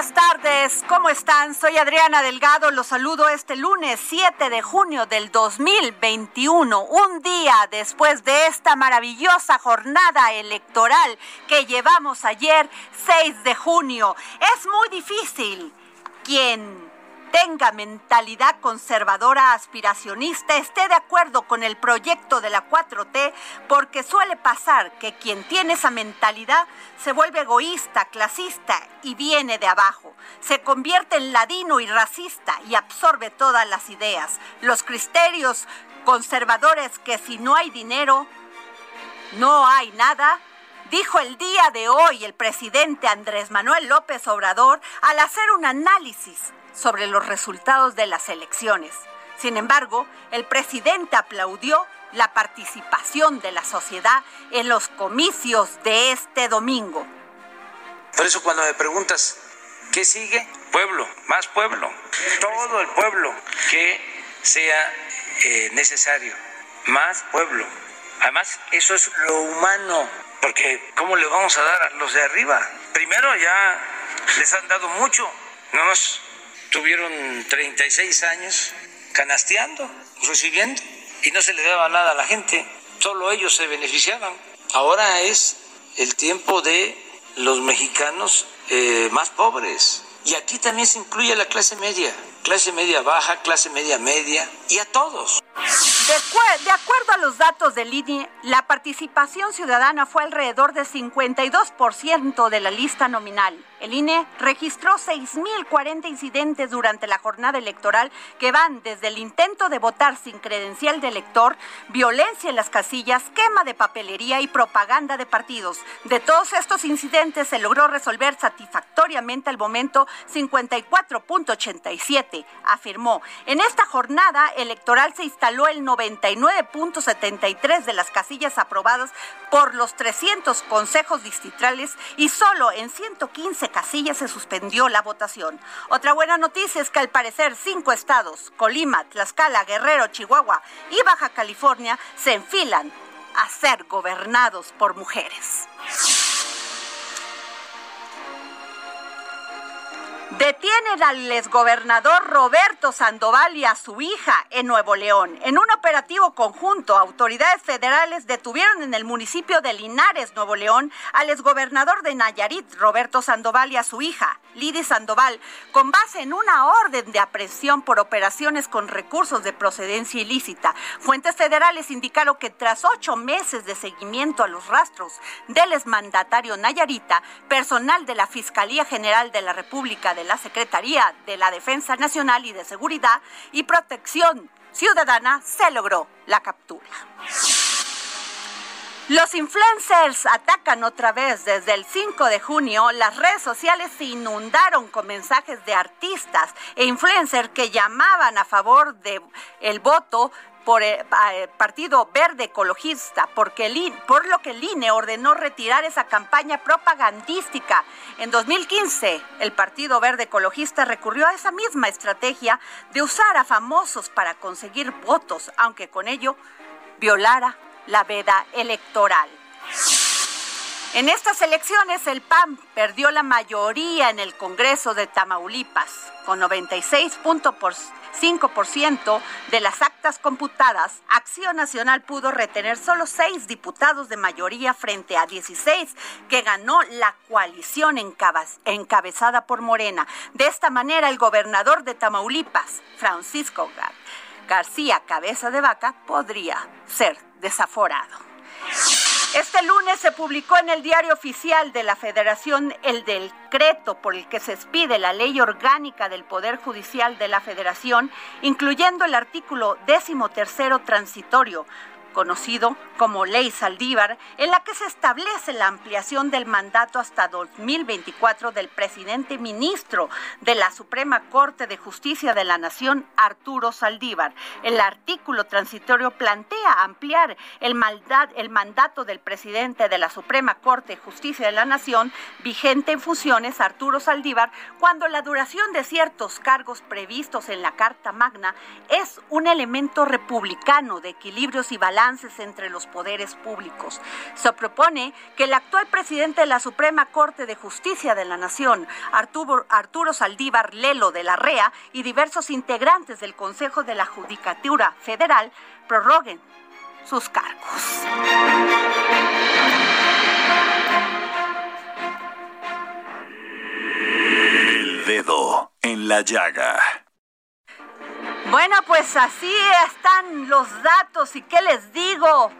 Buenas tardes, ¿cómo están? Soy Adriana Delgado, los saludo este lunes 7 de junio del 2021, un día después de esta maravillosa jornada electoral que llevamos ayer, 6 de junio. Es muy difícil quien tenga mentalidad conservadora aspiracionista esté de acuerdo con el proyecto de la 4T, porque suele pasar que quien tiene esa mentalidad se vuelve egoísta, clasista y viene de abajo. Se convierte en ladino y racista y absorbe todas las ideas. Los criterios conservadores que si no hay dinero, no hay nada, dijo el día de hoy el presidente Andrés Manuel López Obrador al hacer un análisis sobre los resultados de las elecciones. Sin embargo, el presidente aplaudió la participación de la sociedad en los comicios de este domingo. Por eso cuando me preguntas, ¿qué sigue? Pueblo, más pueblo, todo el pueblo que sea eh, necesario, más pueblo. Además, eso es lo humano, porque ¿cómo le vamos a dar a los de arriba? Primero ya les han dado mucho, no nos tuvieron 36 años canasteando, recibiendo, y no se le daba nada a la gente, solo ellos se beneficiaban. Ahora es el tiempo de los mexicanos eh, más pobres. Y aquí también se incluye a la clase media, clase media baja, clase media media, y a todos. De, de, acuerdo a los datos del INE, la participación ciudadana fue alrededor del 52% de la lista nominal. El INE registró 6.040 incidentes durante la jornada electoral que van desde el intento de votar sin credencial de elector, violencia en las casillas, quema de papelería y propaganda de partidos. De todos estos incidentes se logró resolver satisfactoriamente al momento 54.87, afirmó. En esta jornada electoral se instaló el 99.73 de las casillas aprobadas por los 300 consejos distritales y solo en 115 casillas se suspendió la votación. Otra buena noticia es que al parecer cinco estados, Colima, Tlaxcala, Guerrero, Chihuahua y Baja California, se enfilan a ser gobernados por mujeres. Detienen al exgobernador Roberto Sandoval y a su hija en Nuevo León. En un operativo conjunto, autoridades federales detuvieron en el municipio de Linares, Nuevo León, al exgobernador de Nayarit, Roberto Sandoval, y a su hija, Lidy Sandoval, con base en una orden de aprehensión por operaciones con recursos de procedencia ilícita. Fuentes federales indicaron que tras ocho meses de seguimiento a los rastros del exmandatario Nayarita, personal de la Fiscalía General de la República de la Secretaría de la Defensa Nacional y de Seguridad y Protección Ciudadana se logró la captura. Los influencers atacan otra vez. Desde el 5 de junio, las redes sociales se inundaron con mensajes de artistas e influencers que llamaban a favor del el voto por el Partido Verde Ecologista, porque por lo que el INE ordenó retirar esa campaña propagandística. En 2015, el Partido Verde Ecologista recurrió a esa misma estrategia de usar a famosos para conseguir votos, aunque con ello violara la veda electoral. En estas elecciones el PAN perdió la mayoría en el Congreso de Tamaulipas, con 96.5% de las actas computadas. Acción Nacional pudo retener solo seis diputados de mayoría frente a 16 que ganó la coalición encabezada por Morena. De esta manera, el gobernador de Tamaulipas, Francisco García Cabeza de Vaca, podría ser desaforado. Este lunes se publicó en el diario oficial de la Federación el decreto por el que se expide la ley orgánica del Poder Judicial de la Federación, incluyendo el artículo décimo tercero transitorio, conocido como Ley Saldívar, en la que se establece la ampliación del mandato hasta 2024 del presidente ministro de la Suprema Corte de Justicia de la Nación, Arturo Saldívar. El artículo transitorio plantea ampliar el, el mandato del presidente de la Suprema Corte de Justicia de la Nación, vigente en funciones, Arturo Saldívar, cuando la duración de ciertos cargos previstos en la Carta Magna es un elemento republicano de equilibrios y balances entre los poderes públicos. Se propone que el actual presidente de la Suprema Corte de Justicia de la Nación, Arturo, Arturo Saldívar Lelo de la REA, y diversos integrantes del Consejo de la Judicatura Federal prorroguen sus cargos. El dedo en la llaga. Bueno, pues así están los datos y qué les digo.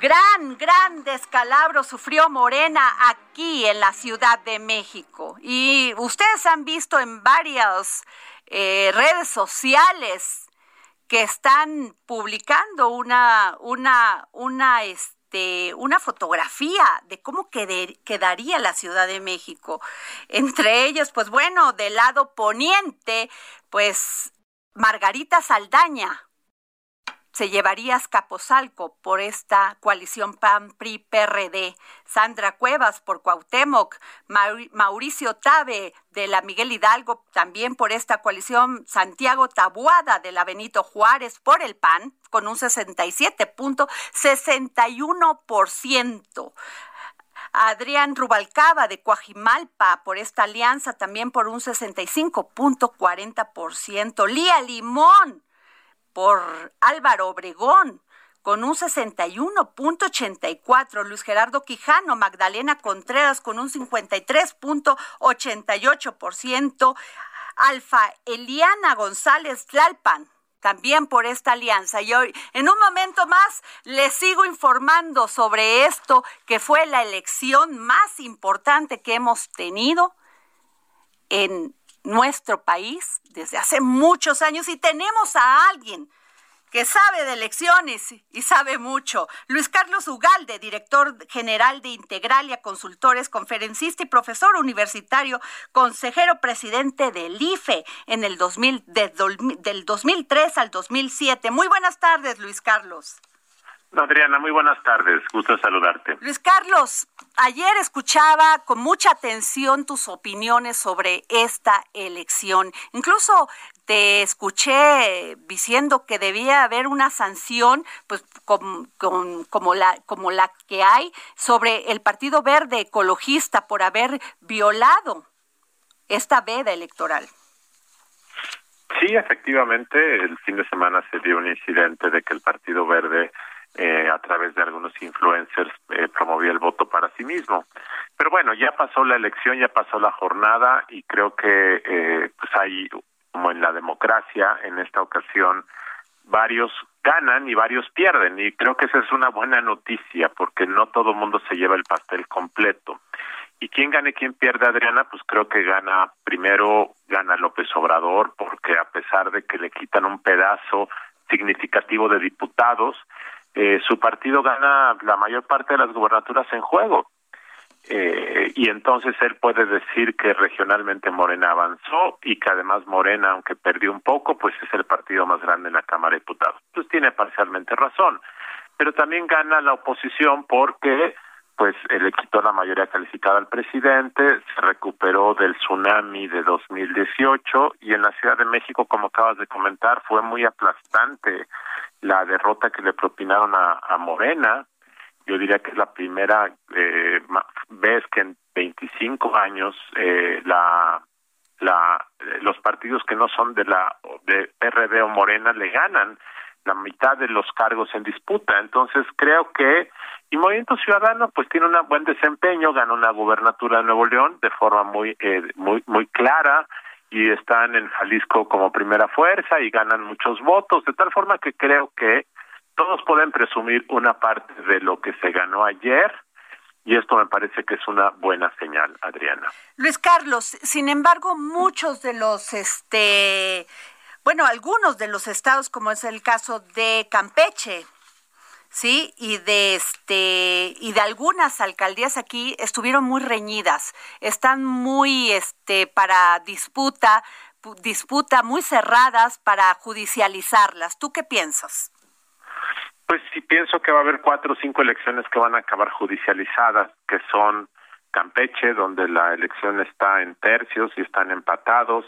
Gran, gran descalabro sufrió Morena aquí en la Ciudad de México. Y ustedes han visto en varias eh, redes sociales que están publicando una, una, una, este, una fotografía de cómo quedaría la Ciudad de México. Entre ellos, pues bueno, del lado poniente, pues Margarita Saldaña. Se llevaría a por esta coalición PAN-PRI-PRD, Sandra Cuevas por Cuauhtémoc, Mauricio Tabe de la Miguel Hidalgo también por esta coalición, Santiago Tabuada de la Benito Juárez por el PAN con un 67.61%. Adrián Rubalcaba de Coajimalpa por esta alianza también por un 65.40%. Lía Limón por Álvaro Obregón con un 61.84, Luis Gerardo Quijano, Magdalena Contreras con un 53.88%, Alfa Eliana González Tlalpan también por esta alianza. Y hoy, en un momento más, les sigo informando sobre esto, que fue la elección más importante que hemos tenido en nuestro país desde hace muchos años y tenemos a alguien que sabe de elecciones y sabe mucho. Luis Carlos Ugalde, director general de Integralia Consultores, conferencista y profesor universitario, consejero presidente del IFE en el 2000, del 2003 al 2007. Muy buenas tardes, Luis Carlos. Adriana, muy buenas tardes. Gusto saludarte. Luis Carlos, ayer escuchaba con mucha atención tus opiniones sobre esta elección. Incluso te escuché diciendo que debía haber una sanción, pues como, la, como la que hay sobre el Partido Verde Ecologista por haber violado esta veda electoral. Sí, efectivamente, el fin de semana se dio un incidente de que el Partido Verde eh, a través de algunos influencers eh, promovía el voto para sí mismo. Pero bueno, ya pasó la elección, ya pasó la jornada y creo que eh, pues hay como en la democracia, en esta ocasión varios ganan y varios pierden y creo que esa es una buena noticia porque no todo mundo se lleva el pastel completo. Y quién gane, quién pierde, Adriana, pues creo que gana, primero gana López Obrador, porque a pesar de que le quitan un pedazo significativo de diputados, eh, su partido gana la mayor parte de las gubernaturas en juego. Eh, y entonces él puede decir que regionalmente Morena avanzó y que además Morena, aunque perdió un poco, pues es el partido más grande en la Cámara de Diputados. Pues tiene parcialmente razón. Pero también gana la oposición porque pues le quitó la mayoría calificada al presidente, se recuperó del tsunami de 2018 y en la Ciudad de México, como acabas de comentar, fue muy aplastante la derrota que le propinaron a Morena. Yo diría que es la primera eh, vez que en 25 años eh, la la los partidos que no son de la de PRD o Morena le ganan la mitad de los cargos en disputa. Entonces creo que y Movimiento Ciudadano pues tiene un buen desempeño, ganó una gubernatura de Nuevo León de forma muy eh, muy muy clara y están en Jalisco como primera fuerza y ganan muchos votos, de tal forma que creo que todos pueden presumir una parte de lo que se ganó ayer y esto me parece que es una buena señal, Adriana. Luis Carlos, sin embargo, muchos de los este bueno, algunos de los estados como es el caso de Campeche, sí, y de este y de algunas alcaldías aquí estuvieron muy reñidas, están muy este para disputa, disputa muy cerradas para judicializarlas. ¿Tú qué piensas? Pues sí pienso que va a haber cuatro o cinco elecciones que van a acabar judicializadas, que son Campeche, donde la elección está en tercios y están empatados,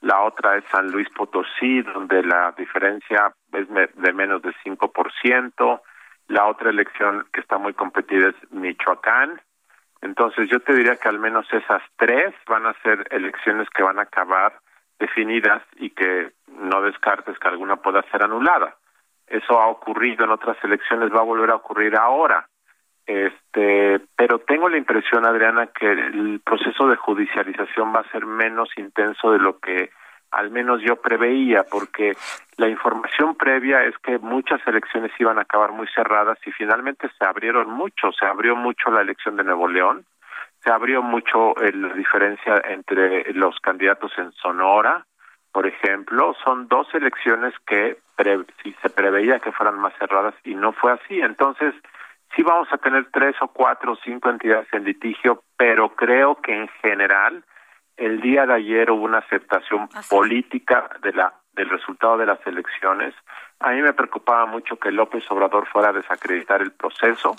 la otra es San Luis Potosí, donde la diferencia es de menos de 5%, la otra elección que está muy competida es Michoacán. Entonces yo te diría que al menos esas tres van a ser elecciones que van a acabar definidas y que no descartes que alguna pueda ser anulada. Eso ha ocurrido en otras elecciones, va a volver a ocurrir ahora. Este, pero tengo la impresión, Adriana, que el proceso de judicialización va a ser menos intenso de lo que al menos yo preveía, porque la información previa es que muchas elecciones iban a acabar muy cerradas y finalmente se abrieron mucho, se abrió mucho la elección de Nuevo León, se abrió mucho la diferencia entre los candidatos en Sonora, por ejemplo, son dos elecciones que si se preveía que fueran más cerradas y no fue así, entonces sí vamos a tener tres o cuatro o cinco entidades en litigio, pero creo que en general el día de ayer hubo una aceptación política de la del resultado de las elecciones. A mí me preocupaba mucho que López Obrador fuera a desacreditar el proceso.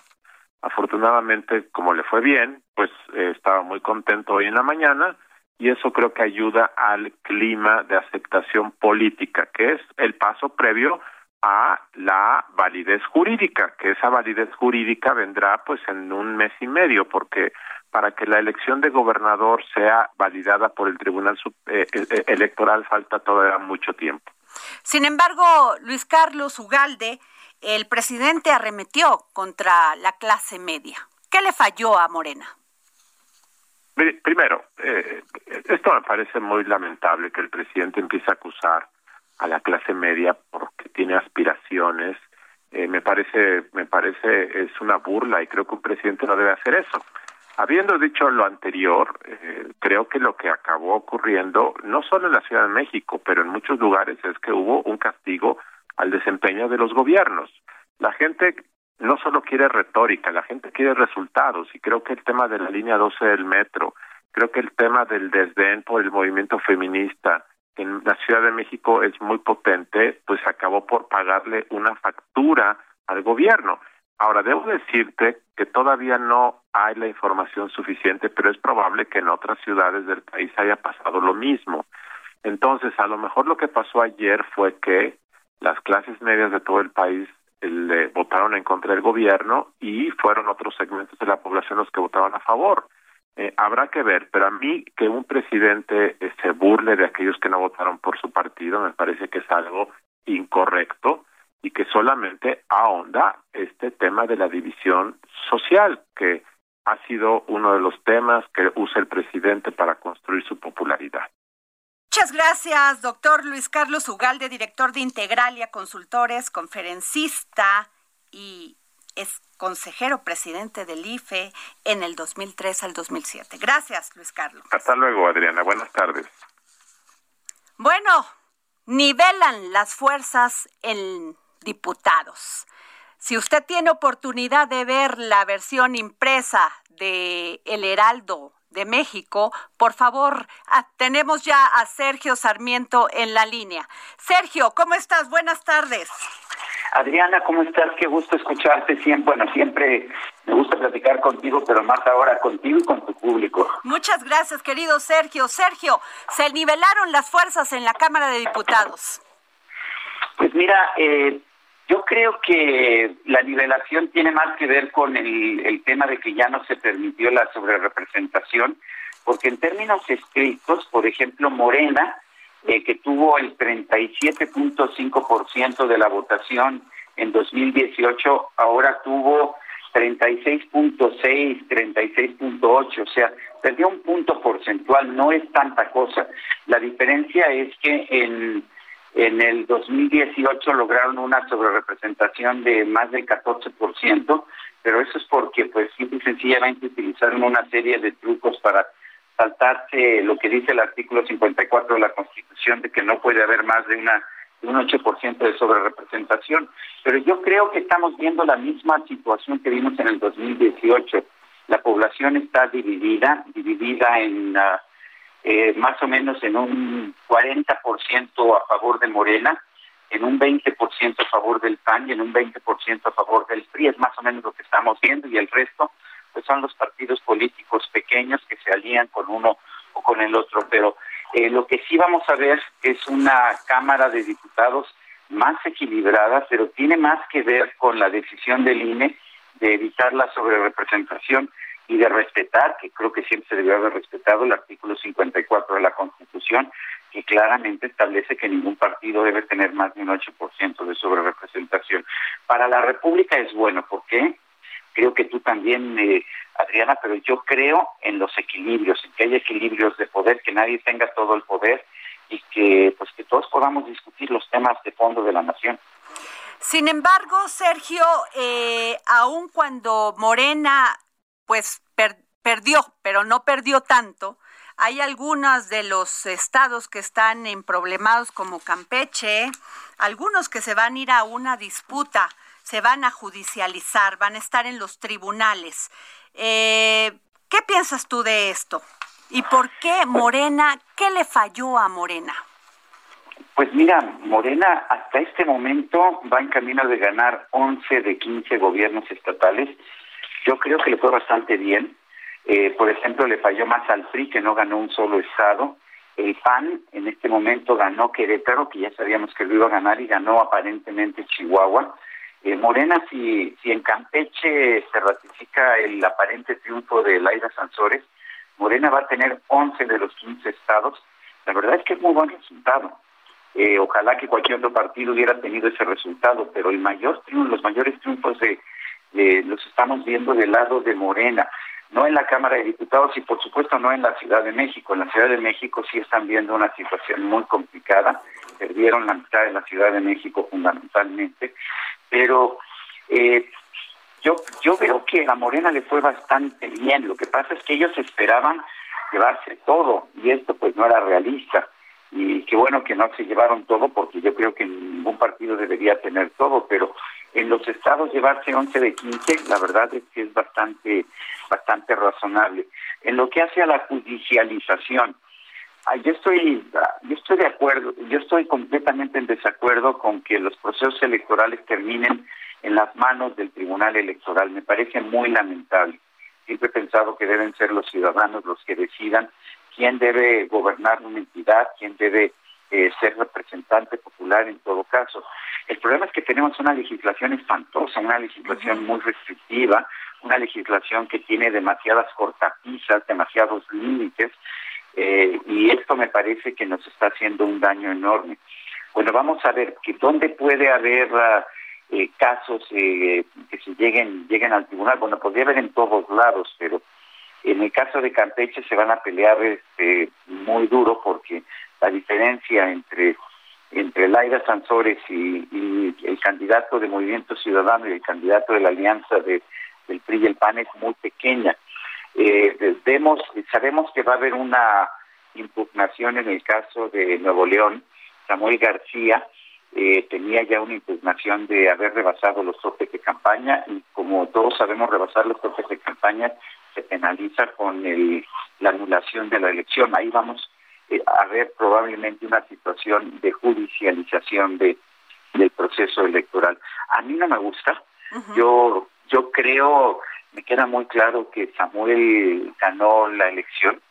Afortunadamente, como le fue bien, pues eh, estaba muy contento hoy en la mañana y eso creo que ayuda al clima de aceptación política, que es el paso previo a la validez jurídica, que esa validez jurídica vendrá pues en un mes y medio, porque para que la elección de gobernador sea validada por el Tribunal eh, eh, eh, Electoral falta todavía mucho tiempo. Sin embargo, Luis Carlos Ugalde, el presidente arremetió contra la clase media. ¿Qué le falló a Morena? Primero, esto me parece muy lamentable que el presidente empiece a acusar a la clase media porque tiene aspiraciones. me parece, me parece es una burla y creo que un presidente no debe hacer eso. Habiendo dicho lo anterior, eh, creo que lo que acabó ocurriendo, no solo en la Ciudad de México, pero en muchos lugares, es que hubo un castigo al desempeño de los gobiernos. La gente no solo quiere retórica, la gente quiere resultados, y creo que el tema de la línea 12 del metro, creo que el tema del desdén por el movimiento feminista en la Ciudad de México es muy potente, pues acabó por pagarle una factura al gobierno. Ahora, debo decirte que todavía no hay la información suficiente, pero es probable que en otras ciudades del país haya pasado lo mismo. Entonces, a lo mejor lo que pasó ayer fue que las clases medias de todo el país le votaron en contra del gobierno y fueron otros segmentos de la población los que votaban a favor. Eh, habrá que ver, pero a mí que un presidente eh, se burle de aquellos que no votaron por su partido me parece que es algo incorrecto y que solamente ahonda este tema de la división social, que ha sido uno de los temas que usa el presidente para construir su popularidad. Muchas gracias, doctor Luis Carlos Ugalde, director de Integralia Consultores, conferencista y es consejero presidente del IFE en el 2003 al 2007. Gracias, Luis Carlos. Hasta luego, Adriana. Buenas tardes. Bueno, nivelan las fuerzas en diputados. Si usted tiene oportunidad de ver la versión impresa de El Heraldo de México, por favor, ah, tenemos ya a Sergio Sarmiento en la línea. Sergio, ¿cómo estás? Buenas tardes. Adriana, ¿cómo estás? Qué gusto escucharte siempre. Bueno, siempre me gusta platicar contigo, pero más ahora contigo y con tu público. Muchas gracias, querido Sergio. Sergio, se nivelaron las fuerzas en la Cámara de Diputados. Pues mira, eh, yo creo que la nivelación tiene más que ver con el, tema de que ya no se permitió la sobrerepresentación, porque en términos estrictos, por ejemplo, Morena, eh, que tuvo el 37.5% de la votación en 2018, ahora tuvo 36.6, 36.8, o sea, perdió un punto porcentual, no es tanta cosa. La diferencia es que en en el 2018 lograron una sobrerepresentación de más del 14%, pero eso es porque pues simple y sencillamente utilizaron una serie de trucos para saltarse lo que dice el artículo 54 de la Constitución de que no puede haber más de una un 8% de sobrerepresentación. Pero yo creo que estamos viendo la misma situación que vimos en el 2018. La población está dividida, dividida en uh, eh, más o menos en un 40% a favor de Morena, en un 20% a favor del PAN y en un 20% a favor del PRI. Es más o menos lo que estamos viendo y el resto pues son los partidos políticos pequeños que se alían con uno o con el otro. Pero eh, lo que sí vamos a ver es una Cámara de Diputados más equilibrada, pero tiene más que ver con la decisión del INE de evitar la sobrerepresentación y de respetar, que creo que siempre se debió haber respetado el artículo 54 de la Constitución, que claramente establece que ningún partido debe tener más de un 8% de sobrerepresentación. Para la República es bueno, ¿por qué? Creo que tú también, eh, Adriana, pero yo creo en los equilibrios, en que hay equilibrios de poder, que nadie tenga todo el poder y que pues que todos podamos discutir los temas de fondo de la nación. Sin embargo, Sergio, eh, aun cuando Morena pues perdió, pero no perdió tanto. Hay algunos de los estados que están en problemados como Campeche, algunos que se van a ir a una disputa, se van a judicializar, van a estar en los tribunales. Eh, ¿Qué piensas tú de esto? ¿Y por qué Morena, qué le falló a Morena? Pues mira, Morena hasta este momento va en camino de ganar 11 de 15 gobiernos estatales yo creo que le fue bastante bien. Eh, por ejemplo, le falló más al PRI, que no ganó un solo estado. El PAN en este momento ganó Querétaro, que ya sabíamos que lo iba a ganar, y ganó aparentemente Chihuahua. Eh, Morena, si, si en Campeche se ratifica el aparente triunfo de Laida Sansores, Morena va a tener 11 de los 15 estados. La verdad es que es muy buen resultado. Eh, ojalá que cualquier otro partido hubiera tenido ese resultado, pero el mayor triunfo, los mayores triunfos de eh, los estamos viendo del lado de Morena, no en la Cámara de Diputados y por supuesto no en la Ciudad de México. En la Ciudad de México sí están viendo una situación muy complicada, perdieron la mitad de la Ciudad de México fundamentalmente, pero eh, yo, yo veo que a Morena le fue bastante bien, lo que pasa es que ellos esperaban llevarse todo y esto pues no era realista y qué bueno que no se llevaron todo porque yo creo que ningún partido debería tener todo, pero en los estados llevarse 11 de 15, la verdad es que es bastante, bastante razonable. En lo que hace a la judicialización, ah, yo estoy, yo estoy de acuerdo, yo estoy completamente en desacuerdo con que los procesos electorales terminen en las manos del Tribunal Electoral. Me parece muy lamentable. Siempre he pensado que deben ser los ciudadanos los que decidan quién debe gobernar una entidad, quién debe eh, ser representante popular en todo caso. El problema es que tenemos una legislación espantosa, una legislación muy restrictiva, una legislación que tiene demasiadas cortapisas, demasiados límites, eh, y esto me parece que nos está haciendo un daño enorme. Bueno, vamos a ver que dónde puede haber ah, eh, casos que se lleguen lleguen al tribunal. Bueno, podría haber en todos lados, pero en el caso de Campeche se van a pelear este, muy duro porque la diferencia entre entre Laida Sansores y, el candidato de Movimiento Ciudadano y el candidato de la alianza de, del PRI y el PAN es muy pequeña. Eh, vemos, sabemos que va a haber una impugnación en el caso de Nuevo León, Samuel García, eh, tenía ya una impugnación de haber rebasado los topes de campaña y como todos sabemos rebasar los topes de campaña se penaliza con el, la anulación de la elección. Ahí vamos eh, a ver probablemente una situación de judicialización de del proceso electoral. A mí no me gusta. Yo yo creo, me queda muy claro que Samuel ganó la elección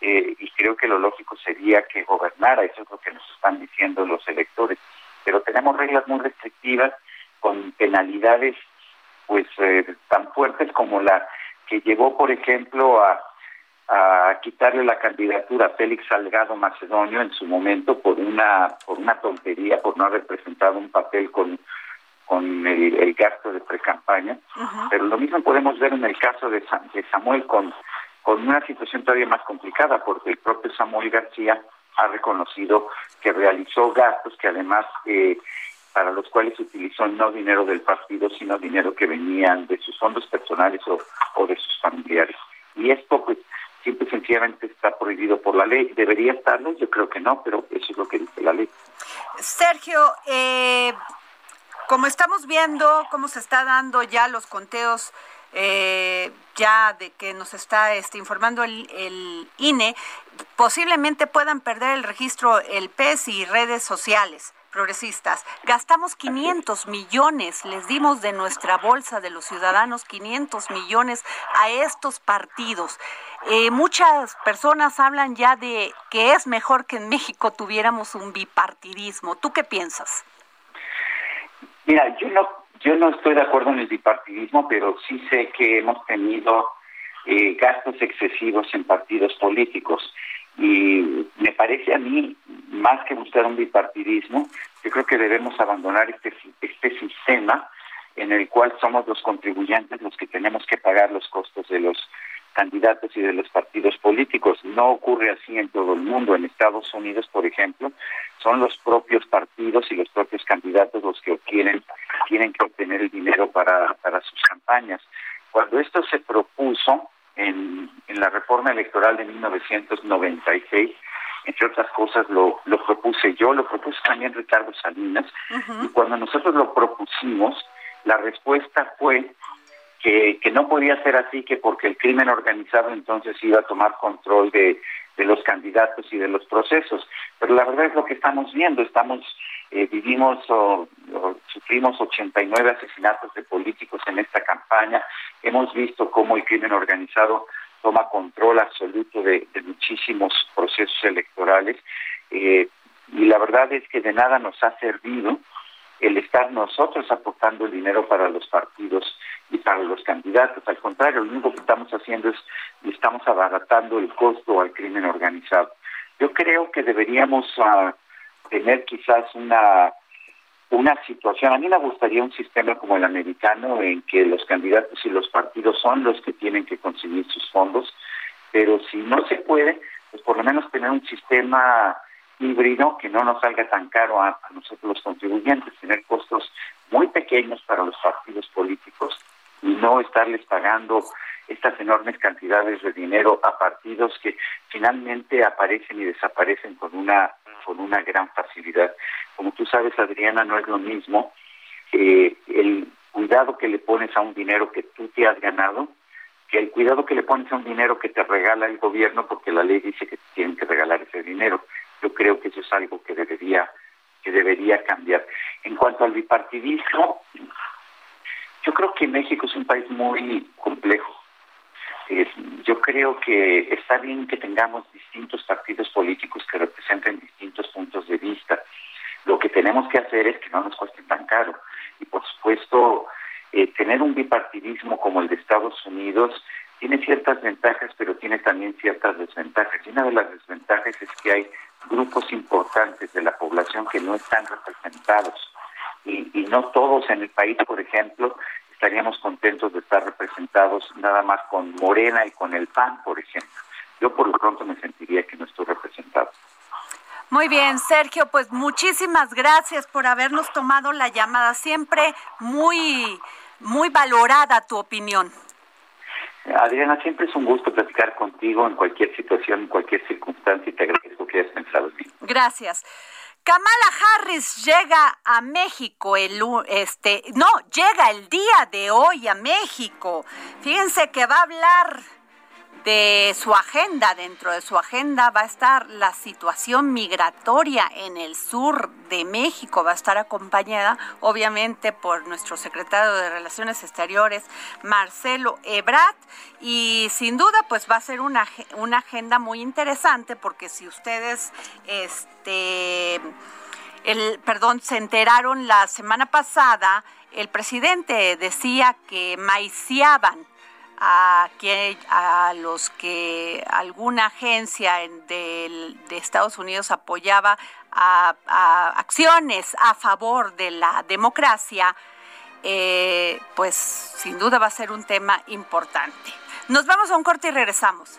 eh, y creo que lo lógico sería que gobernara, eso es lo que nos están diciendo los electores. Pero tenemos reglas muy restrictivas con penalidades pues eh, tan fuertes como la que llevó, por ejemplo, a, a quitarle la candidatura a Félix Salgado Macedonio en su momento por una por una tontería, por no haber presentado un papel con con el, gasto de precampaña, pero lo mismo podemos ver en el caso de, de Samuel con con una situación todavía más complicada, porque el propio Samuel García ha reconocido que realizó gastos que además eh, para los cuales utilizó no dinero del partido, sino dinero que venían de sus fondos personales o, de sus familiares. Y esto, pues, simple y sencillamente está prohibido por la ley. ¿Debería estarlo? Yo creo que no, pero eso es lo que dice la ley. Sergio, eh, como estamos viendo cómo se está dando ya los conteos eh, ya de que nos está este, informando el, el, INE, posiblemente puedan perder el registro el PES y redes sociales progresistas. Gastamos 500 millones, les dimos de nuestra bolsa de los ciudadanos 500 millones a estos partidos. Eh, muchas personas hablan ya de que es mejor que en México tuviéramos un bipartidismo. ¿Tú qué piensas? Mira, yo no yo no estoy de acuerdo en el bipartidismo, pero sí sé que hemos tenido eh, gastos excesivos en partidos políticos. Y me parece a mí, más que buscar un bipartidismo, yo creo que debemos abandonar este, este sistema en el cual somos los contribuyentes los que tenemos que pagar los costos de los candidatos y de los partidos políticos. No ocurre así en todo el mundo. En Estados Unidos, por ejemplo, son los propios partidos y los propios candidatos los que quieren, tienen que obtener el dinero para, para sus campañas. Cuando esto se propuso en, en la reforma electoral de 1996, entre otras cosas lo, lo propuse yo, lo propuso también Ricardo Salinas, y cuando nosotros lo propusimos, la respuesta fue que, que no podía ser así, que porque el crimen organizado entonces iba a tomar control de, de los candidatos y de los procesos. Pero la verdad es lo que estamos viendo, estamos eh, vivimos o, o, sufrimos 89 asesinatos de políticos en esta campaña, hemos visto cómo el crimen organizado toma control absoluto de, de muchísimos procesos electorales eh, y la verdad es que de nada nos ha servido el estar nosotros aportando dinero para los partidos y para los candidatos. Al contrario, lo único que estamos haciendo es estamos abaratando el costo al crimen organizado. Yo creo que deberíamos uh, tener quizás una una situación, a mí me gustaría un sistema como el americano en que los candidatos y los partidos son los que tienen que conseguir sus fondos, pero si no se puede, pues por lo menos tener un sistema híbrido que no nos salga tan caro a, a nosotros los contribuyentes, tener costos muy pequeños para los partidos políticos y no estarles pagando estas enormes cantidades de dinero a partidos que finalmente aparecen y desaparecen con una con una gran facilidad. Como tú sabes, Adriana, no es lo mismo eh, el cuidado que le pones a un dinero que tú te has ganado que el cuidado que le pones a un dinero que te regala el gobierno porque la ley dice que tienen que regalar ese dinero. Yo creo que eso es algo que debería que debería cambiar. En cuanto al bipartidismo, yo creo que México es un país muy complejo. Eh, yo creo que está bien que tengamos distintos partidos políticos que representen distintos puntos de vista. Lo que tenemos que hacer es que no nos cueste tan caro. Y por supuesto, eh, tener un bipartidismo como el de Estados Unidos tiene ciertas ventajas, pero tiene también ciertas desventajas. Y una de las desventajas es que hay grupos importantes de la población que no están representados y, y no todos en el país, por ejemplo, estaríamos contentos de estar representados nada más con Morena y con el PAN, por ejemplo. Yo por lo pronto me sentiría que no estoy representado. Muy bien, Sergio, pues muchísimas gracias por habernos tomado la llamada. Siempre muy, muy valorada tu opinión. Adriana, siempre es un gusto platicar contigo en cualquier situación, en cualquier circunstancia y te agradezco que hayas pensado en mí. Gracias. Kamala Harris llega a México el este no, llega el día de hoy a México. Fíjense que va a hablar de su agenda, dentro de su agenda va a estar la situación migratoria en el sur de México, va a estar acompañada obviamente por nuestro secretario de Relaciones Exteriores, Marcelo Ebrat, y sin duda pues va a ser una, una agenda muy interesante porque si ustedes, este, el, perdón, se enteraron la semana pasada, el presidente decía que maiciaban a, que, a los que alguna agencia de, Estados Unidos apoyaba a, acciones a favor de la democracia, eh, pues sin duda va a ser un tema importante. Nos vamos a un corte y regresamos.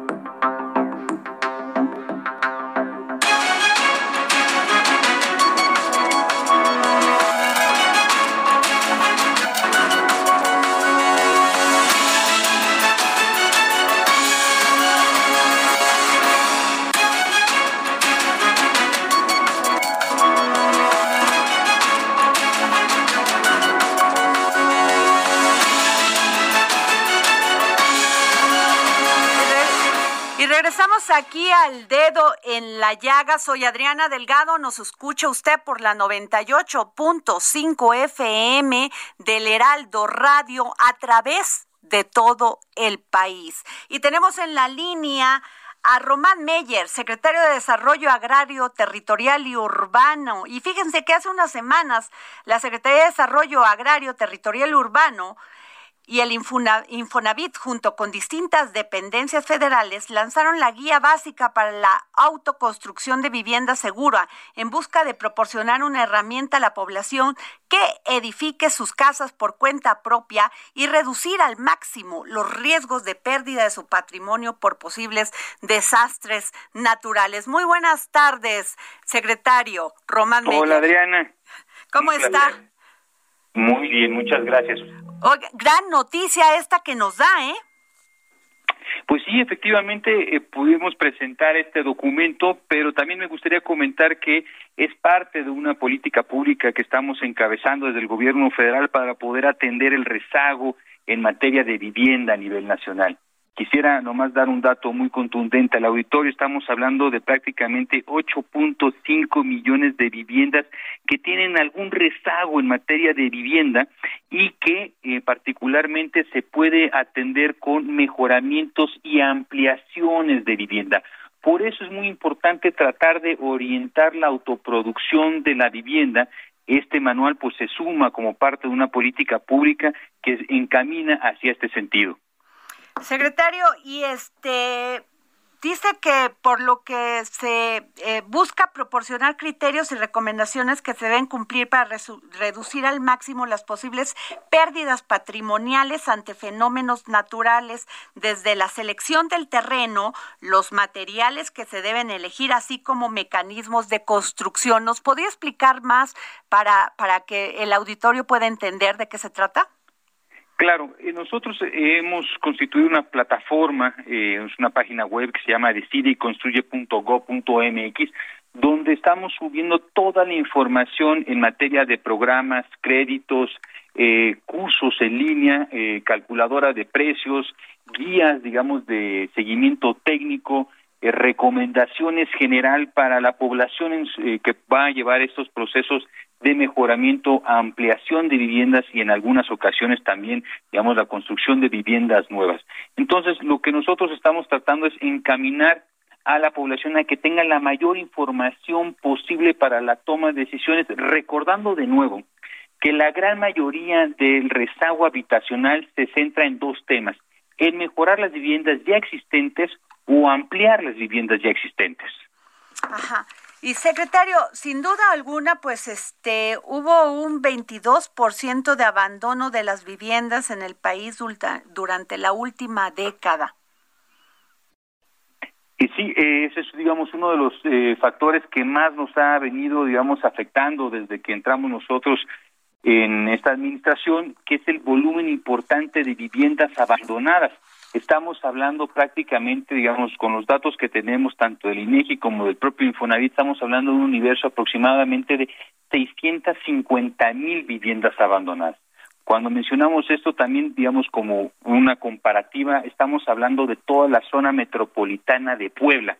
Aquí al dedo en la llaga. Soy Adriana Delgado. Nos escucha usted por la 98.5 FM del Heraldo Radio a través de todo el país. Y tenemos en la línea a Román Meyer, secretario de Desarrollo Agrario, Territorial y Urbano. Y fíjense que hace unas semanas la Secretaría de Desarrollo Agrario, Territorial y Urbano y el Infonavit, junto con distintas dependencias federales, lanzaron la guía básica para la autoconstrucción de vivienda segura en busca de proporcionar una herramienta a la población que edifique sus casas por cuenta propia y reducir al máximo los riesgos de pérdida de su patrimonio por posibles desastres naturales. Muy buenas tardes, secretario Román. Hola, Adriana. ¿Cómo está? Muy bien, muchas gracias. gran noticia esta que nos da, ¿eh? Pues sí, efectivamente eh, pudimos presentar este documento, pero también me gustaría comentar que es parte de una política pública que estamos encabezando desde el gobierno federal para poder atender el rezago en materia de vivienda a nivel nacional. Quisiera nomás dar un dato muy contundente al auditorio. Estamos hablando de prácticamente 8.5 millones de viviendas que tienen algún rezago en materia de vivienda y que eh, particularmente se puede atender con mejoramientos y ampliaciones de vivienda. Por eso es muy importante tratar de orientar la autoproducción de la vivienda este manual pues se suma como parte de una política pública que encamina hacia este sentido. Secretario, y este dice que por lo que se eh, busca proporcionar criterios y recomendaciones que se deben cumplir para reducir al máximo las posibles pérdidas patrimoniales ante fenómenos naturales, desde la selección del terreno, los materiales que se deben elegir, así como mecanismos de construcción. ¿Nos podría explicar más para, para que el auditorio pueda entender de qué se trata? Claro, eh, nosotros hemos constituido una plataforma, eh, es una página web que se llama decideconstruye.go.mx, donde estamos subiendo toda la información en materia de programas, créditos, eh, cursos en línea, eh, calculadora de precios, guías, digamos, de seguimiento técnico, eh, recomendaciones general para la población que va a llevar estos procesos de mejoramiento, ampliación de viviendas y en algunas ocasiones también, digamos, la construcción de viviendas nuevas. Entonces, lo que nosotros estamos tratando es encaminar a la población a que tenga la mayor información posible para la toma de decisiones, recordando de nuevo que la gran mayoría del rezago habitacional se centra en dos temas, en mejorar las viviendas ya existentes o ampliar las viviendas ya existentes. Ajá. Y secretario, sin duda alguna, pues este hubo un 22% de abandono de las viviendas en el país durante la última década. Y sí, ese es, digamos, uno de los eh, factores que más nos ha venido, digamos, afectando desde que entramos nosotros en esta administración, que es el volumen importante de viviendas abandonadas. Estamos hablando prácticamente, digamos, con los datos que tenemos tanto del INEGI como del propio Infonavit, estamos hablando de un universo aproximadamente de 650 mil viviendas abandonadas. Cuando mencionamos esto también, digamos, como una comparativa, estamos hablando de toda la zona metropolitana de Puebla.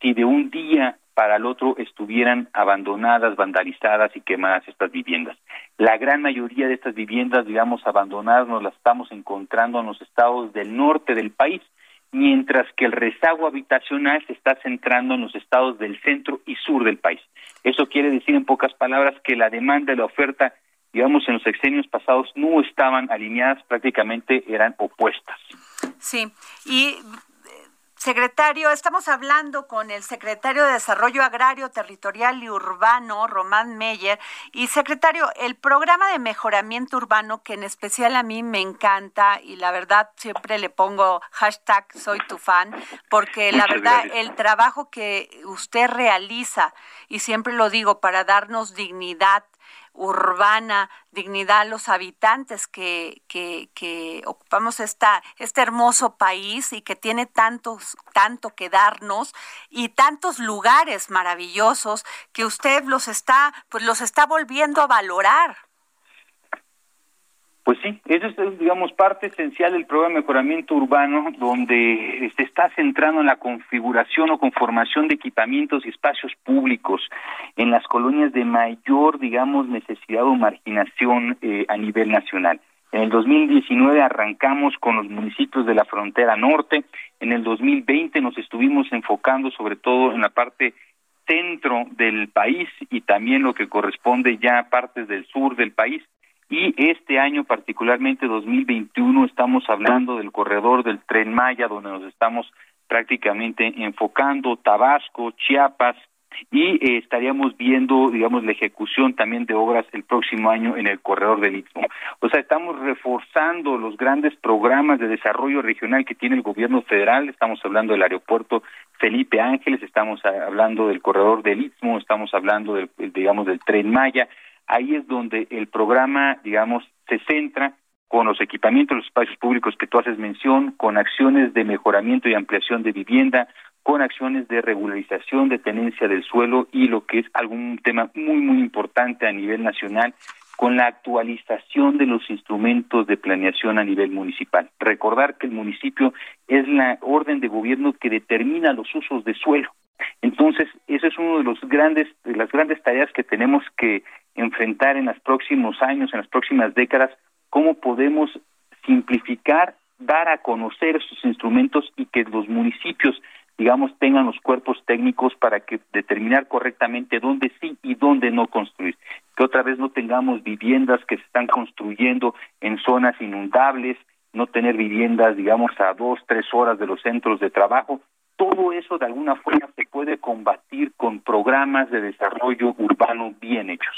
Si de un día para el otro estuvieran abandonadas, vandalizadas y quemadas estas viviendas. La gran mayoría de estas viviendas, digamos, abandonadas nos las estamos encontrando en los estados del norte del país, mientras que el rezago habitacional se está centrando en los estados del centro y sur del país. Eso quiere decir, en pocas palabras, que la demanda y la oferta, digamos, en los sexenios pasados no estaban alineadas, prácticamente eran opuestas. Sí, y Secretario, estamos hablando con el secretario de Desarrollo Agrario, Territorial y Urbano, Román Meyer. Y secretario, el programa de mejoramiento urbano, que en especial a mí me encanta y la verdad siempre le pongo hashtag soy tu fan, porque la verdad el trabajo que usted realiza, y siempre lo digo, para darnos dignidad urbana, dignidad a los habitantes que, que, ocupamos esta, este hermoso país y que tiene tantos, tanto que darnos y tantos lugares maravillosos que usted los está, pues los está volviendo a valorar. Pues sí, eso es, digamos, parte esencial del programa de mejoramiento urbano, donde se está centrando en la configuración o conformación de equipamientos y espacios públicos en las colonias de mayor, digamos, necesidad o marginación eh, a nivel nacional. En el 2019 arrancamos con los municipios de la frontera norte, en el 2020 nos estuvimos enfocando sobre todo en la parte centro del país y también lo que corresponde ya a partes del sur del país y este año particularmente 2021 estamos hablando del corredor del tren Maya donde nos estamos prácticamente enfocando Tabasco, Chiapas y eh, estaríamos viendo digamos la ejecución también de obras el próximo año en el corredor del Istmo. O sea, estamos reforzando los grandes programas de desarrollo regional que tiene el gobierno federal, estamos hablando del aeropuerto Felipe Ángeles, estamos hablando del corredor del Istmo, estamos hablando del digamos del tren Maya, ahí es donde el programa, digamos, se centra con los equipamientos, los espacios públicos que tú haces mención, con acciones de mejoramiento y ampliación de vivienda, con acciones de regularización de tenencia del suelo y lo que es algún tema muy, muy importante a nivel nacional, con la actualización de los instrumentos de planeación a nivel municipal. Recordar que el municipio es la orden de gobierno que determina los usos de suelo. Entonces, eso es uno de los grandes de las grandes tareas que tenemos que enfrentar en los próximos años, en las próximas décadas, cómo podemos simplificar, dar a conocer estos instrumentos y que los municipios, digamos, tengan los cuerpos técnicos para que determinar correctamente dónde sí y dónde no construir. Que otra vez no tengamos viviendas que se están construyendo en zonas inundables, no tener viviendas, digamos, a dos, tres horas de los centros de trabajo, todo eso de alguna forma se puede combatir con programas de desarrollo urbano bien hechos.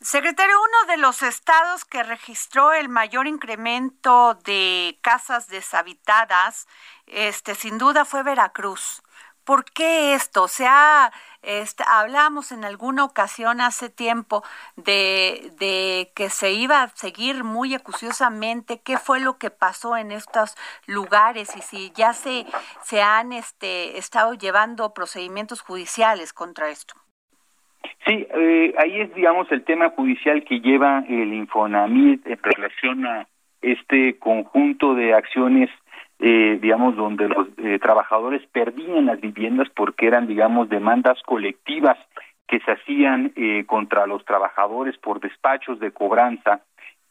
Secretario, uno de los estados que registró el mayor incremento de casas deshabitadas, este, sin duda fue Veracruz. ¿Por qué esto? O sea, este, hablamos en alguna ocasión hace tiempo de, de, que se iba a seguir muy acuciosamente qué fue lo que pasó en estos lugares y si ya se, se han este, estado llevando procedimientos judiciales contra esto. Sí, eh, ahí es, digamos, el tema judicial que lleva el Infonamid en relación a este conjunto de acciones, eh, digamos, donde los eh, trabajadores perdían las viviendas porque eran, digamos, demandas colectivas que se hacían eh, contra los trabajadores por despachos de cobranza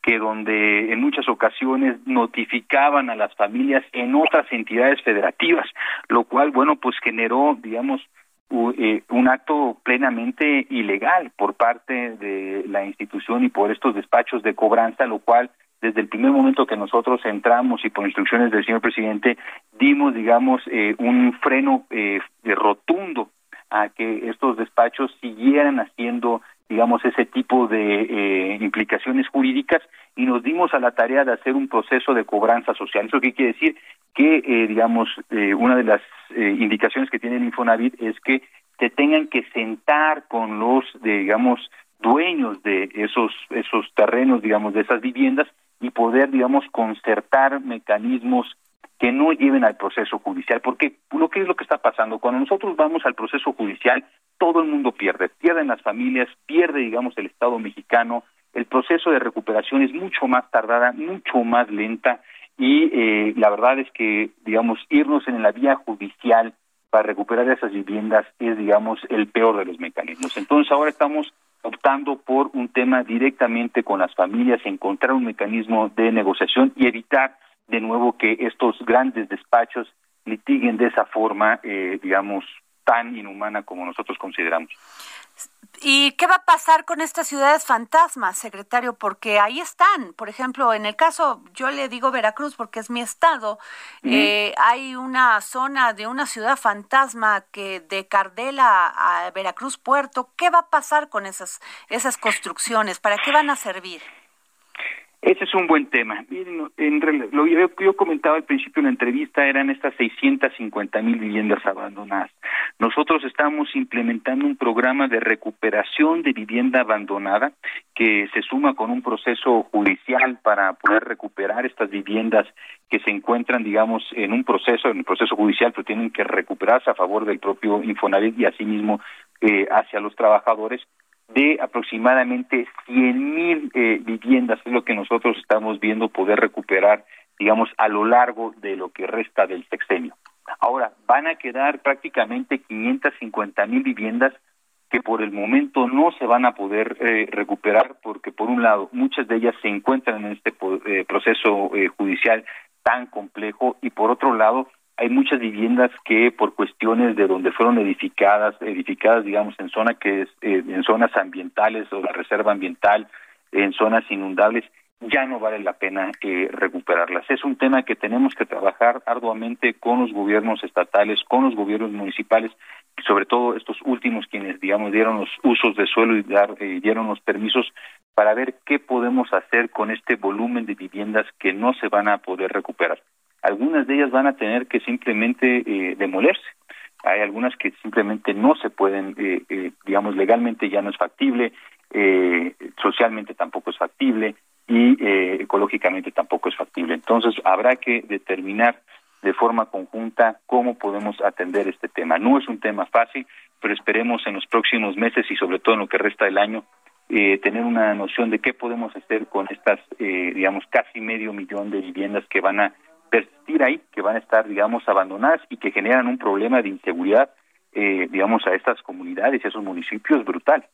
que donde en muchas ocasiones notificaban a las familias en otras entidades federativas, lo cual, bueno, pues generó, digamos, eh, un acto plenamente ilegal por parte de la institución y por estos despachos de cobranza, lo cual desde el primer momento que nosotros entramos y por instrucciones del señor presidente dimos, digamos, eh, un freno eh, rotundo a que estos despachos siguieran haciendo digamos, ese tipo de eh, implicaciones jurídicas y nos dimos a la tarea de hacer un proceso de cobranza social. ¿Eso qué quiere decir? Que, eh, digamos, eh, una de las indicaciones que tiene el Infonavit es que se tengan que sentar con los, digamos, dueños de esos, esos terrenos, digamos, de esas viviendas y poder, digamos, concertar mecanismos que no lleven al proceso judicial, porque lo que es lo que está pasando, cuando nosotros vamos al proceso judicial, todo el mundo pierde, pierden las familias, pierde, digamos, el Estado mexicano, el proceso de recuperación es mucho más tardada, mucho más lenta, y eh, la verdad es que, digamos, irnos en la vía judicial para recuperar esas viviendas es, digamos, el peor de los mecanismos. Entonces ahora estamos optando por un tema directamente con las familias, encontrar un mecanismo de negociación y evitar de nuevo que estos grandes despachos litiguen de esa forma, eh, digamos, tan inhumana como nosotros consideramos. ¿Y qué va a pasar con estas ciudades fantasmas, secretario? Porque ahí están. Por ejemplo, en el caso, yo le digo Veracruz porque es mi estado, eh, hay una zona de una ciudad fantasma que de Cardela a Veracruz Puerto. ¿Qué va a pasar con esas, esas construcciones? ¿Para qué van a servir? Ese es un buen tema. Miren, en, lo que yo comentaba al principio en la entrevista eran estas 650 mil viviendas abandonadas. Nosotros estamos implementando un programa de recuperación de vivienda abandonada que se suma con un proceso judicial para poder recuperar estas viviendas que se encuentran, digamos, en un proceso, en un proceso judicial, pero tienen que recuperarse a favor del propio Infonavit y asimismo eh, hacia los trabajadores de aproximadamente 100 mil eh, viviendas, es lo que nosotros estamos viendo poder recuperar, digamos, a lo largo de lo que resta del sexenio. Ahora, van a quedar prácticamente 550 mil viviendas que por el momento no se van a poder eh, recuperar porque, por un lado, muchas de ellas se encuentran en este eh, proceso judicial tan complejo y, por otro lado, hay muchas viviendas que por cuestiones de donde fueron edificadas, edificadas digamos en zona que es eh, en zonas ambientales o la reserva ambiental, en zonas inundables, ya no vale la pena eh, recuperarlas. Es un tema que tenemos que trabajar arduamente con los gobiernos estatales, con los gobiernos municipales, sobre todo estos últimos quienes, digamos, dieron los usos de suelo y dar, eh, dieron los permisos para ver qué podemos hacer con este volumen de viviendas que no se van a poder recuperar algunas de ellas van a tener que simplemente eh, demolerse. Hay algunas que simplemente no se pueden, eh, eh, digamos, legalmente ya no es factible, socialmente tampoco es factible y ecológicamente tampoco es factible. Entonces habrá que determinar de forma conjunta cómo podemos atender este tema. No es un tema fácil, pero esperemos en los próximos meses y sobre todo en lo que resta del año tener una noción de qué podemos hacer con estas, digamos, casi medio millón de viviendas que van a persistir ahí, que van a estar, digamos, abandonadas y que generan un problema de inseguridad, eh, digamos, a estas comunidades y a esos municipios brutal.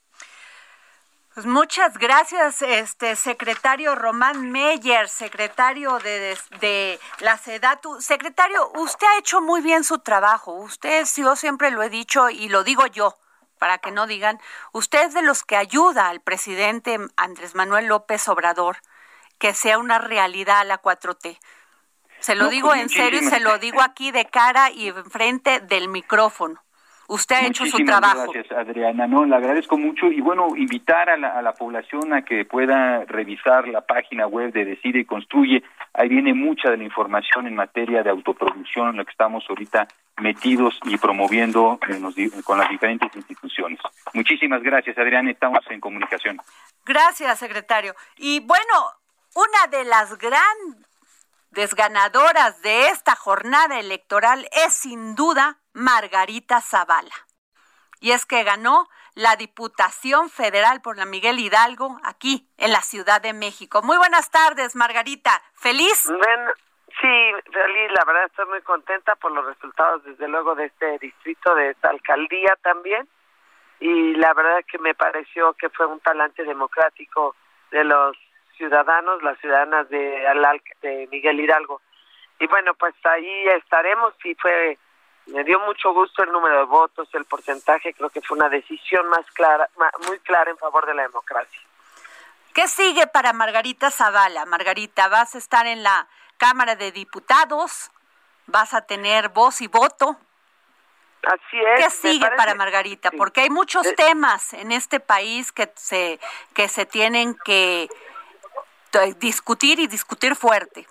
Pues muchas gracias, este secretario Román Meyer, secretario de, de, la SEDATU. Secretario, usted ha hecho muy bien su trabajo. Usted, yo siempre lo he dicho y lo digo yo, para que no digan, usted es de los que ayuda al presidente Andrés Manuel López Obrador que sea una realidad la 4T. Se lo digo en serio y se lo digo aquí de cara y enfrente del micrófono. Usted ha hecho su trabajo. Gracias, Adriana. No, le agradezco mucho y bueno, invitar a la, a la, población a que pueda revisar la página web de Decide y Construye. Ahí viene mucha de la información en materia de autoproducción, en lo que estamos ahorita metidos y promoviendo con las diferentes instituciones. Muchísimas gracias, Adriana. Estamos en comunicación. Gracias, secretario. Y bueno, una de las grandes desganadoras de esta jornada electoral es sin duda Margarita Zavala. Y es que ganó la Diputación Federal por la Miguel Hidalgo aquí en la Ciudad de México. Muy buenas tardes, Margarita. ¿Feliz? sí, feliz. La verdad estoy muy contenta por los resultados, desde luego, de este distrito, de esta alcaldía también. Y la verdad que me pareció que fue un talante democrático de los ciudadanos, las ciudadanas de, de Miguel Hidalgo. Y bueno, pues ahí estaremos y fue me dio mucho gusto el número de votos, el porcentaje, creo que fue una decisión más clara, muy clara en favor de la democracia. ¿Qué sigue para Margarita Zavala? Margarita, vas a estar en la Cámara de Diputados, vas a tener voz y voto. Así es. ¿Qué sigue para Margarita? Porque hay muchos eh, temas en este país que se que se tienen que discutir y discutir fuerte.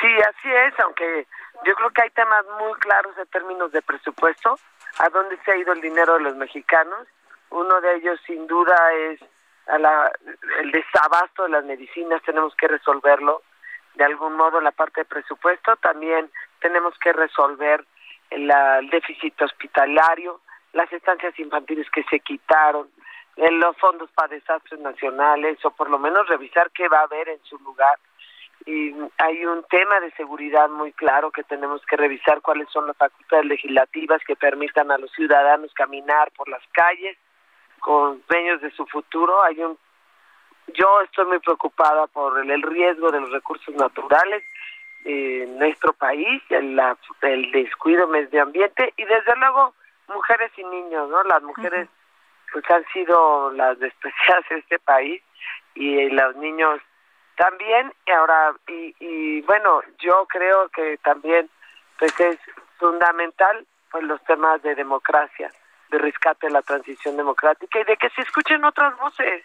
Sí, así es, aunque yo creo que hay temas muy claros en términos de presupuesto, a dónde se ha ido el dinero de los mexicanos. Uno de ellos, sin duda, es a la, el desabasto de las medicinas, tenemos que resolverlo de algún modo en la parte de presupuesto. También tenemos que resolver el, el déficit hospitalario, las estancias infantiles que se quitaron, en los fondos para desastres nacionales, o por lo menos revisar qué va a haber en su lugar y hay un tema de seguridad muy claro que tenemos que revisar cuáles son las facultades legislativas que permitan a los ciudadanos caminar por las calles con sueños de su futuro. Hay un yo estoy muy preocupada por el, riesgo de los recursos naturales en nuestro país, el, el descuido medio ambiente y desde luego mujeres y niños, ¿no? Las mujeres pues han sido las despreciadas en este país y los niños también. Ahora y, y bueno yo creo que también pues es fundamental pues los temas de democracia de rescate de la transición democrática y de que se escuchen otras voces.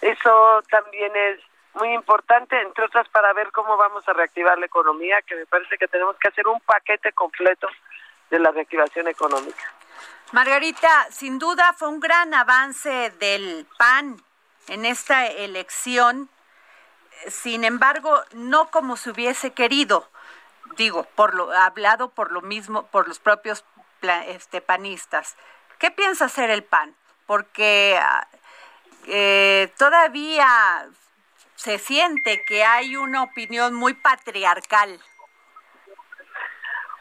Eso también es muy importante entre otras para ver cómo vamos a reactivar la economía que me parece que tenemos que hacer un paquete completo de la reactivación económica Margarita sin duda fue un gran avance del PAN en esta elección sin embargo, no como se hubiese querido, digo, por lo hablado por lo mismo, por los propios este, panistas. ¿Qué piensa hacer el PAN? Porque ah, eh, todavía se siente que hay una opinión muy patriarcal.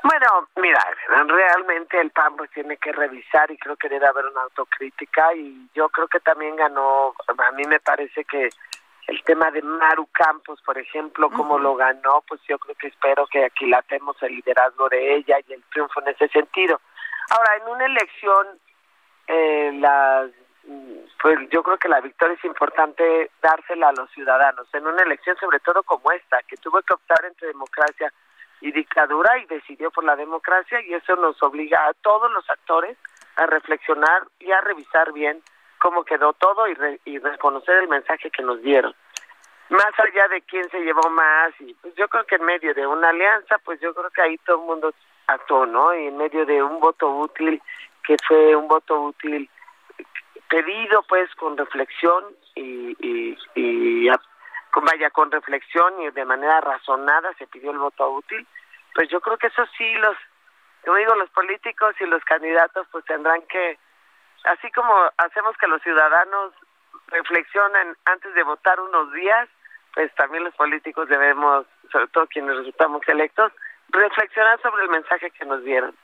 Bueno, mira, realmente el PAN pues tiene que revisar y creo que debe haber una autocrítica y yo creo que también ganó, a mí me parece que el tema de Maru Campos, por ejemplo, cómo lo ganó, pues yo creo que espero que aquí latemos el liderazgo de ella y el triunfo en ese sentido. Ahora, en una elección, eh, las, pues yo creo que la victoria es importante dársela a los ciudadanos. En una elección, sobre todo como esta, que tuvo que optar entre democracia y dictadura y decidió por la democracia y eso nos obliga a todos los actores a reflexionar y a revisar bien cómo quedó todo y, y reconocer el mensaje que nos dieron. Más allá de quién se llevó más, y pues yo creo que en medio de una alianza, pues yo creo que ahí todo el mundo actuó, ¿no? Y en medio de un voto útil, que fue un voto útil pedido pues con reflexión y, y, y vaya con reflexión y de manera razonada se pidió el voto útil, pues yo creo que eso sí los, como digo, los políticos y los candidatos pues tendrán que así como hacemos que los ciudadanos reflexionen antes de votar unos días, pues también los políticos debemos, sobre todo quienes resultamos electos, reflexionar sobre el mensaje que nos dieron.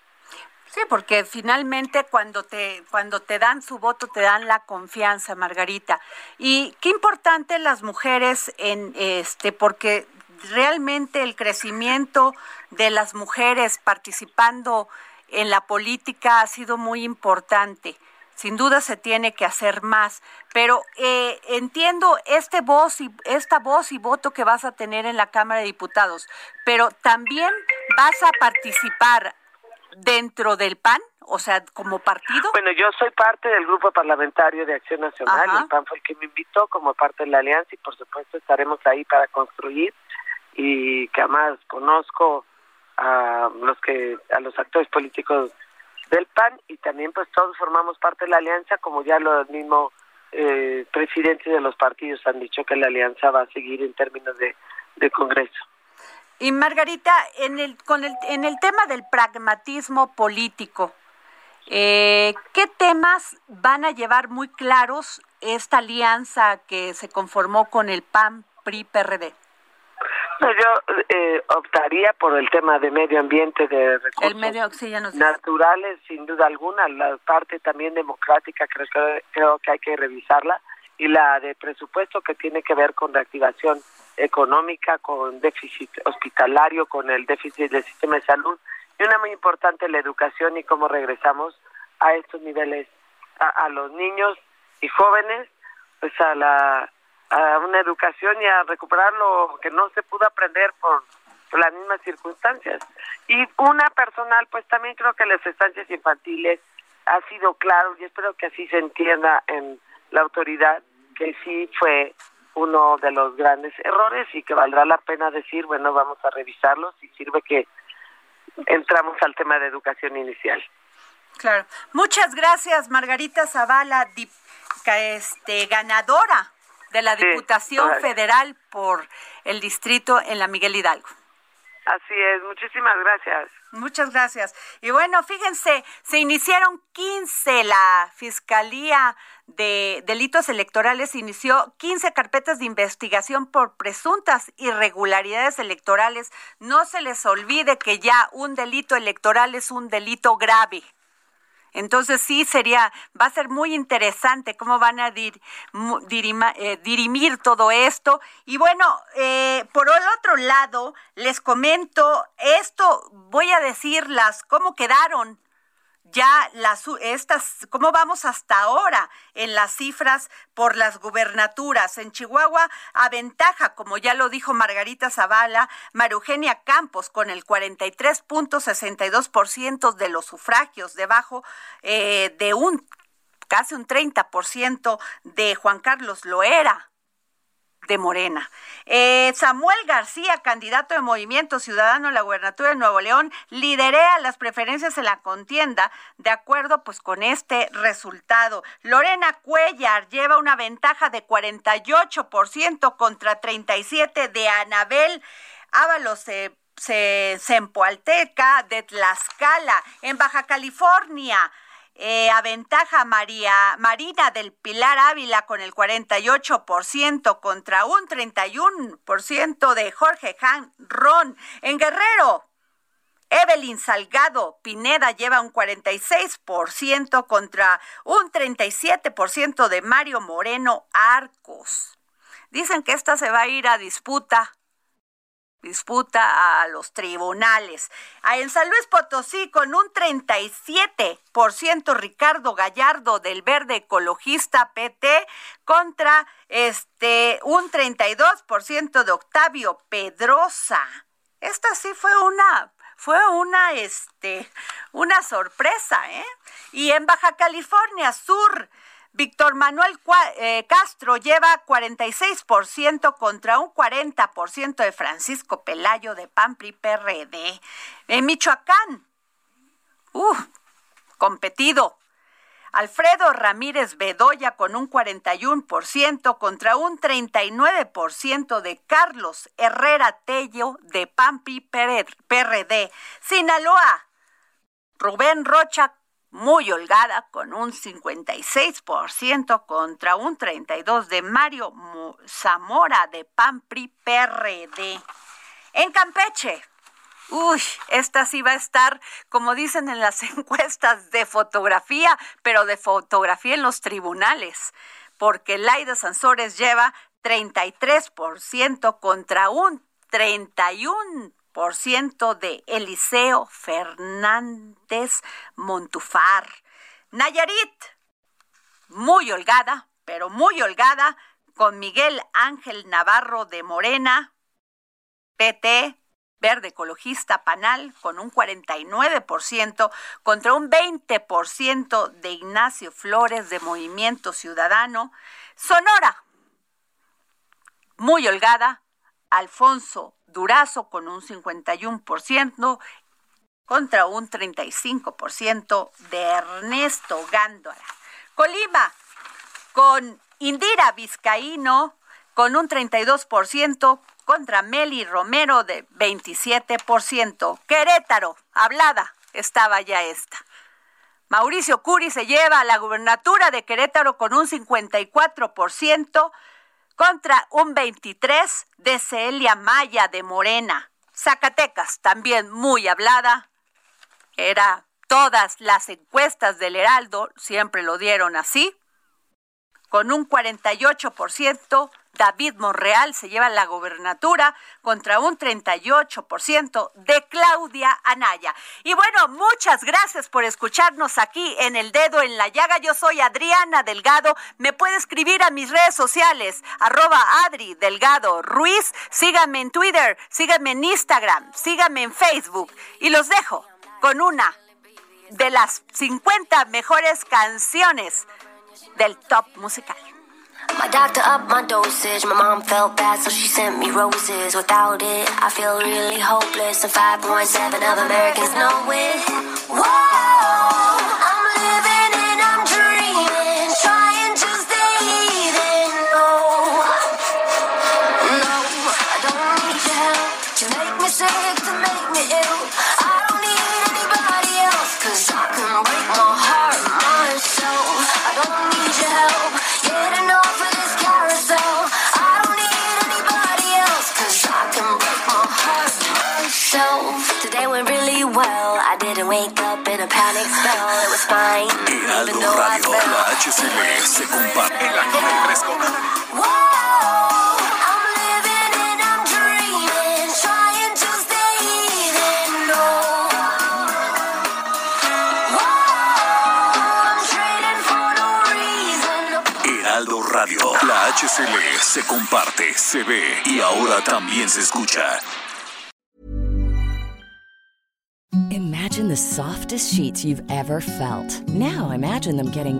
Sí, porque finalmente cuando te cuando te dan su voto te dan la confianza, Margarita. Y qué importante las mujeres en este porque realmente el crecimiento de las mujeres participando en la política ha sido muy importante sin duda se tiene que hacer más, pero eh, entiendo este voz y esta voz y voto que vas a tener en la Cámara de Diputados, pero también vas a participar dentro del PAN, o sea, como partido. Bueno, yo soy parte del grupo parlamentario de Acción Nacional, el PAN fue el que me invitó como parte de la alianza y por supuesto estaremos ahí para construir y que además conozco a los que a los actores políticos del PAN y también pues todos formamos parte de la alianza, como ya los mismos eh, presidentes de los partidos han dicho que la alianza va a seguir en términos de, de Congreso. Y Margarita, en el, con el, en el tema del pragmatismo político, Eh, ¿Qué temas van a llevar muy claros esta alianza que se conformó con el PAN, PRI, PRD? yo eh, optaría por el tema de medio ambiente, de recursos el medio, naturales, sin duda alguna. La parte también democrática creo que, creo que hay que revisarla. Y la de presupuesto que tiene que ver con reactivación económica, con déficit hospitalario, con el déficit del sistema de salud. Y una muy importante, la educación y cómo regresamos a estos niveles a, a los niños y jóvenes, pues a la a una educación y a recuperar lo que no se pudo aprender por, las mismas circunstancias. Y una personal, pues también creo que las estancias infantiles ha sido claro y espero que así se entienda en la autoridad que sí fue uno de los grandes errores y que valdrá la pena decir, bueno, vamos a revisarlos y sirve que entramos al tema de educación inicial. Claro. Muchas gracias, Margarita Zavala, este, ganadora de la Diputación Federal por el distrito en la Miguel Hidalgo. Así es, muchísimas gracias. Muchas gracias. Y bueno, fíjense, se iniciaron 15, la Fiscalía de Delitos Electorales inició 15 carpetas de investigación por presuntas irregularidades electorales. No se les olvide que ya un delito electoral es un delito grave. Entonces sí sería, va a ser muy interesante cómo van a dir, eh, dirimir todo esto. Y bueno, eh, por el otro lado, les comento esto, voy a decirlas, cómo quedaron ya las estas cómo vamos hasta ahora en las cifras por las gubernaturas en Chihuahua aventaja como ya lo dijo Margarita Zavala Marugenia Campos con el 43.62% de los sufragios debajo eh, de un casi un 30% de Juan Carlos Loera de Morena. Eh, Samuel García, candidato de Movimiento Ciudadano a la gubernatura de Nuevo León, liderea las preferencias en la contienda de acuerdo pues con este resultado. Lorena Cuellar lleva una ventaja de 48% contra 37 de Anabel Ábalos. Eh, de Tlaxcala, en Baja California. Eh, aventaja María Marina del Pilar Ávila con el 48% contra un 31% de Jorge Han Ron. En Guerrero, Evelyn Salgado Pineda lleva un 46% contra un 37% de Mario Moreno Arcos. Dicen que esta se va a ir a disputa disputa a los tribunales. En San Luis Potosí, con un 37% Ricardo Gallardo del Verde Ecologista PT contra este un 32% de Octavio Pedrosa. Esta sí fue una fue una este una sorpresa, ¿eh? Y en Baja California Sur Víctor Manuel eh, Castro lleva 46% contra un 40% de Francisco Pelayo de Pampri PRD. En Michoacán, uh, competido. Alfredo Ramírez Bedoya con un 41% contra un 39% de Carlos Herrera Tello de Pampi PRD. Sinaloa, Rubén Rocha muy holgada con un 56% contra un 32% de Mario Zamora de PAMPRI PRD. En Campeche, Uy, esta sí va a estar, como dicen en las encuestas, de fotografía, pero de fotografía en los tribunales, porque Laida Sansores lleva 33% contra un 31% de Eliseo Fernández Montufar. Nayarit, muy holgada, pero muy holgada, con Miguel Ángel Navarro de Morena, PT, Verde Ecologista Panal, con un 49% contra un 20% de Ignacio Flores de Movimiento Ciudadano. Sonora, muy holgada, Alfonso Durazo con un 51% contra un 35% de Ernesto Gándora. Colima con Indira Vizcaíno con un 32% contra Meli Romero de 27%. Querétaro, hablada, estaba ya esta. Mauricio Curi se lleva a la gubernatura de Querétaro con un 54% contra un 23% de Celia Maya de Morena. Zacatecas, también muy hablada, era todas las encuestas del Heraldo, siempre lo dieron así, con un 48% David Monreal se lleva la gobernatura contra un 38% de Claudia Anaya. Y bueno, muchas gracias por escucharnos aquí en El Dedo en la Llaga. Yo soy Adriana Delgado. Me puede escribir a mis redes sociales, arroba Adri Delgado Ruiz. Síganme en Twitter, síganme en Instagram, síganme en Facebook. Y los dejo con una de las 50 mejores canciones del top musical. My doctor upped my dosage. My mom felt bad, so she sent me roses. Without it, I feel really hopeless. And 5.7 of Americans know it. Whoa, trading for no reason. Heraldo Radio. La HCL se comparte, se ve y ahora también se escucha. Imagine the softest sheets you've ever felt. Now imagine them getting